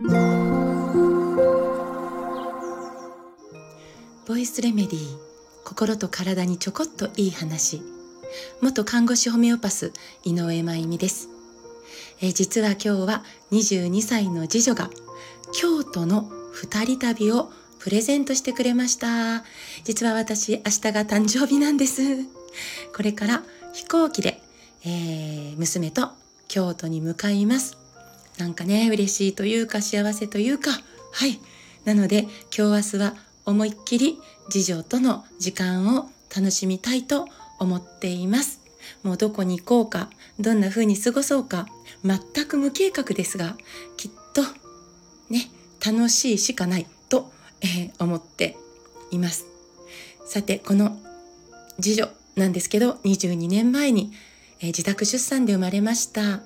ボイスレメディー心と体にちょこっといい話。元看護師ホメオパス井上真由美です、え実は今日は22歳の次女が京都の二人旅をプレゼントしてくれました。実は私明日が誕生日なんです。これから飛行機で、えー、娘と京都に向かいます。なんかね嬉しいというか幸せというか。はい。なので今日明日は思いっきり次女との時間を楽しみたいと思っています。もうどこに行こうかどんな風に過ごそうか全く無計画ですがきっとね楽しいしかないと、えー、思っています。さてこの次女なんですけど22年前に、えー、自宅出産で生まれました。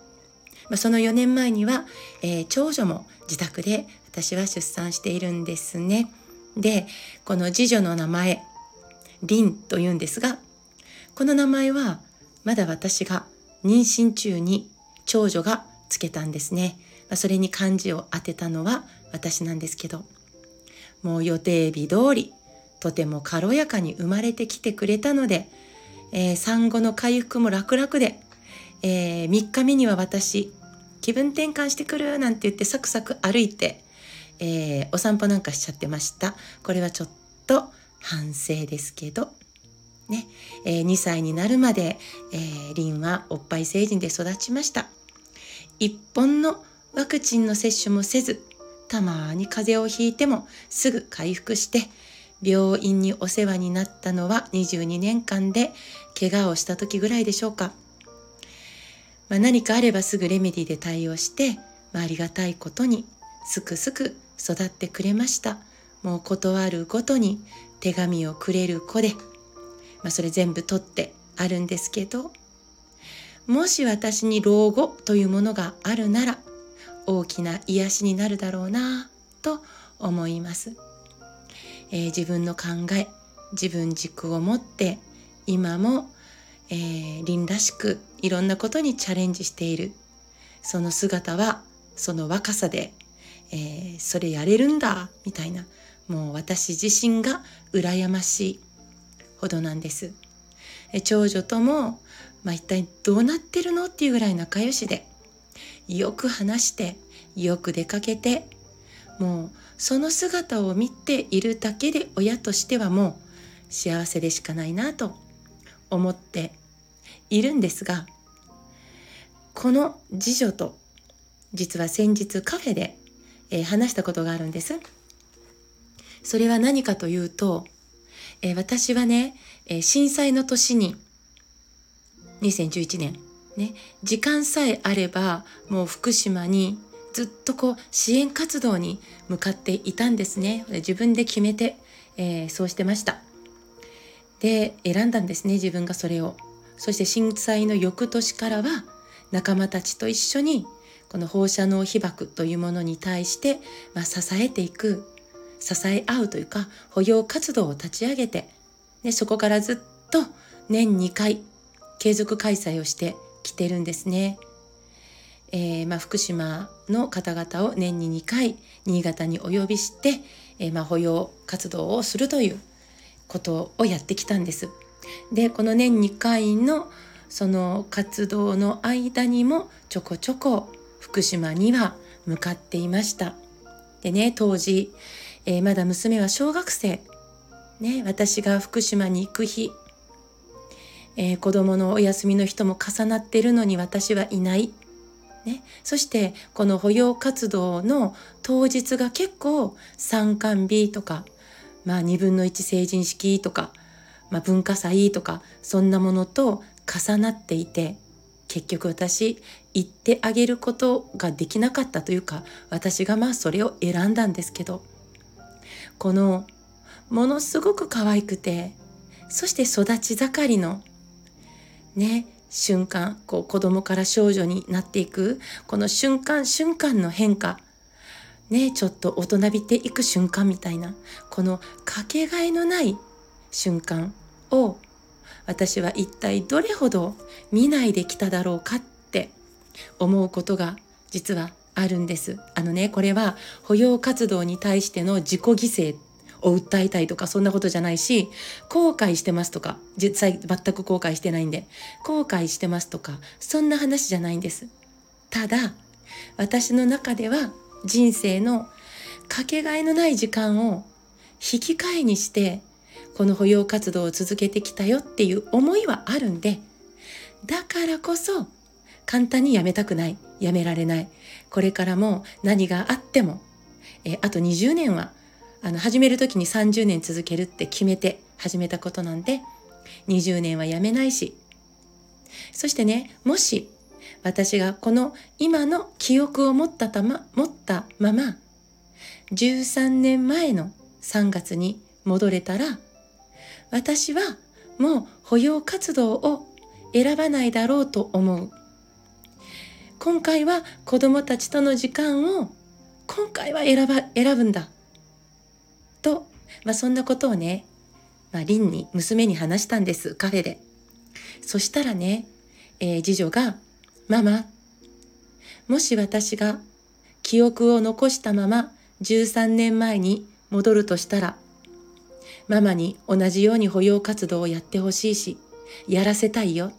まあ、その4年前には、えー、長女も自宅で私は出産しているんですね。で、この次女の名前、リンと言うんですが、この名前はまだ私が妊娠中に長女がつけたんですね。まあ、それに漢字を当てたのは私なんですけど、もう予定日通り、とても軽やかに生まれてきてくれたので、えー、産後の回復も楽々で、えー、3日目には私気分転換してくるなんて言ってサクサク歩いて、えー、お散歩なんかしちゃってました。これはちょっと反省ですけど。ね、えー、2歳になるまで、えー、リンはおっぱい成人で育ちました。一本のワクチンの接種もせずたまに風邪をひいてもすぐ回復して病院にお世話になったのは22年間で怪我をした時ぐらいでしょうか。まあ、何かあればすぐレメディで対応して、まあ、ありがたいことにすくすく育ってくれました。もう断るごとに手紙をくれる子で、まあ、それ全部取ってあるんですけどもし私に老後というものがあるなら大きな癒しになるだろうなと思います、えー、自分の考え自分軸を持って今もえー、凛らしくいろんなことにチャレンジしているその姿はその若さで、えー、それやれるんだみたいなもう私自身が羨ましいほどなんです。え長女とも、まあ、一体どうなってるのっていうぐらい仲良しでよく話してよく出かけてもうその姿を見ているだけで親としてはもう幸せでしかないなと思っているんですがこの次女と実は先日カフェで、えー、話したことがあるんです。それは何かというと、えー、私はね、えー、震災の年に2011年ね時間さえあればもう福島にずっとこう支援活動に向かっていたんですね。自分で決めて、えー、そうしてました。で選んだんですね自分がそれを。そして震災の翌年からは仲間たちと一緒にこの放射能被曝というものに対して、まあ、支えていく支え合うというか保養活動を立ち上げてでそこからずっと年2回継続開催をしてきてるんですね。えー、まあ、福島の方々を年に2回新潟にお呼びして、えー、まあ、保養活動をするということをやってきたんです。でこの年2回のその活動の間にもちょこちょこ福島には向かっていました。でね当時、えー、まだ娘は小学生、ね、私が福島に行く日、えー、子供のお休みの人も重なってるのに私はいない。ね、そしてこの保養活動の当日が結構参観日とか、まあ、2分の1成人式とかまあ、文化祭とかそんなものと重なっていて結局私言ってあげることができなかったというか私がまあそれを選んだんですけどこのものすごく可愛くてそして育ち盛りのね瞬間こう子供から少女になっていくこの瞬間瞬間の変化ねちょっと大人びていく瞬間みたいなこのかけがえのない瞬間を私は一体どれほど見ないできただろうかって思うことが実はあるんです。あのねこれは保養活動に対しての自己犠牲を訴えたいとかそんなことじゃないし後悔してますとか実際全く後悔してないんで後悔してますとかそんな話じゃないんです。ただ私の中では人生のかけがえのない時間を引き換えにしてこの保養活動を続けてきたよっていう思いはあるんでだからこそ簡単にやめたくないやめられない。これからも何があってもえあと20年はあの始める時に30年続けるって決めて始めたことなんで20年はやめないし。そしてねもし私がこの今の記憶を持ったたま持ったまま13年前の3月に戻れたら私はもう保養活動を選ばないだろうと思う。今回は子供たちとの時間を今回は選ば選ぶんだ。と、まあ、そんなことをね、まあ、リンに娘に話したんですカフェで。そしたらね、えー、次女が「ママもし私が記憶を残したまま13年前に戻るとしたらママに同じように保養活動をやってほしいしやらせたいよ。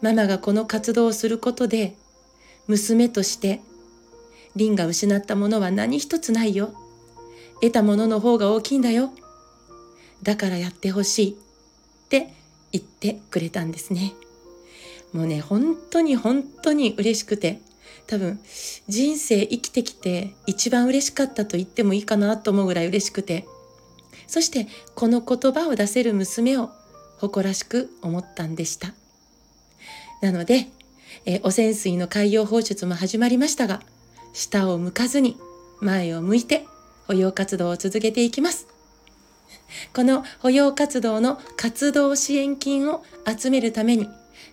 ママがこの活動をすることで娘としてリンが失ったものは何一つないよ。得たものの方が大きいんだよ。だからやってほしい。って言ってくれたんですね。もうね本当に本当に嬉しくて多分人生生きてきて一番嬉しかったと言ってもいいかなと思うぐらい嬉しくて。そしてこの言葉を出せる娘を誇らしく思ったんでした。なので、え、汚染水の海洋放出も始まりましたが下を向かずに前を向いて保養活動を続けていきます。この保養活動の活動支援金を集めるために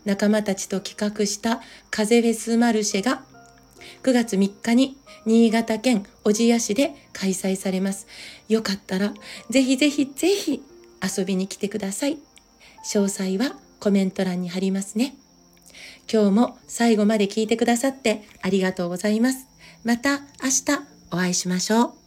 仲間たちと企画した風フェスマルシェが9月3日に新潟県小千谷市で開催されます。よかったらぜひぜひぜひ遊びに来てください。詳細はコメント欄に貼りますね。今日も最後まで聞いてくださってありがとうございます。また明日お会いしましょう。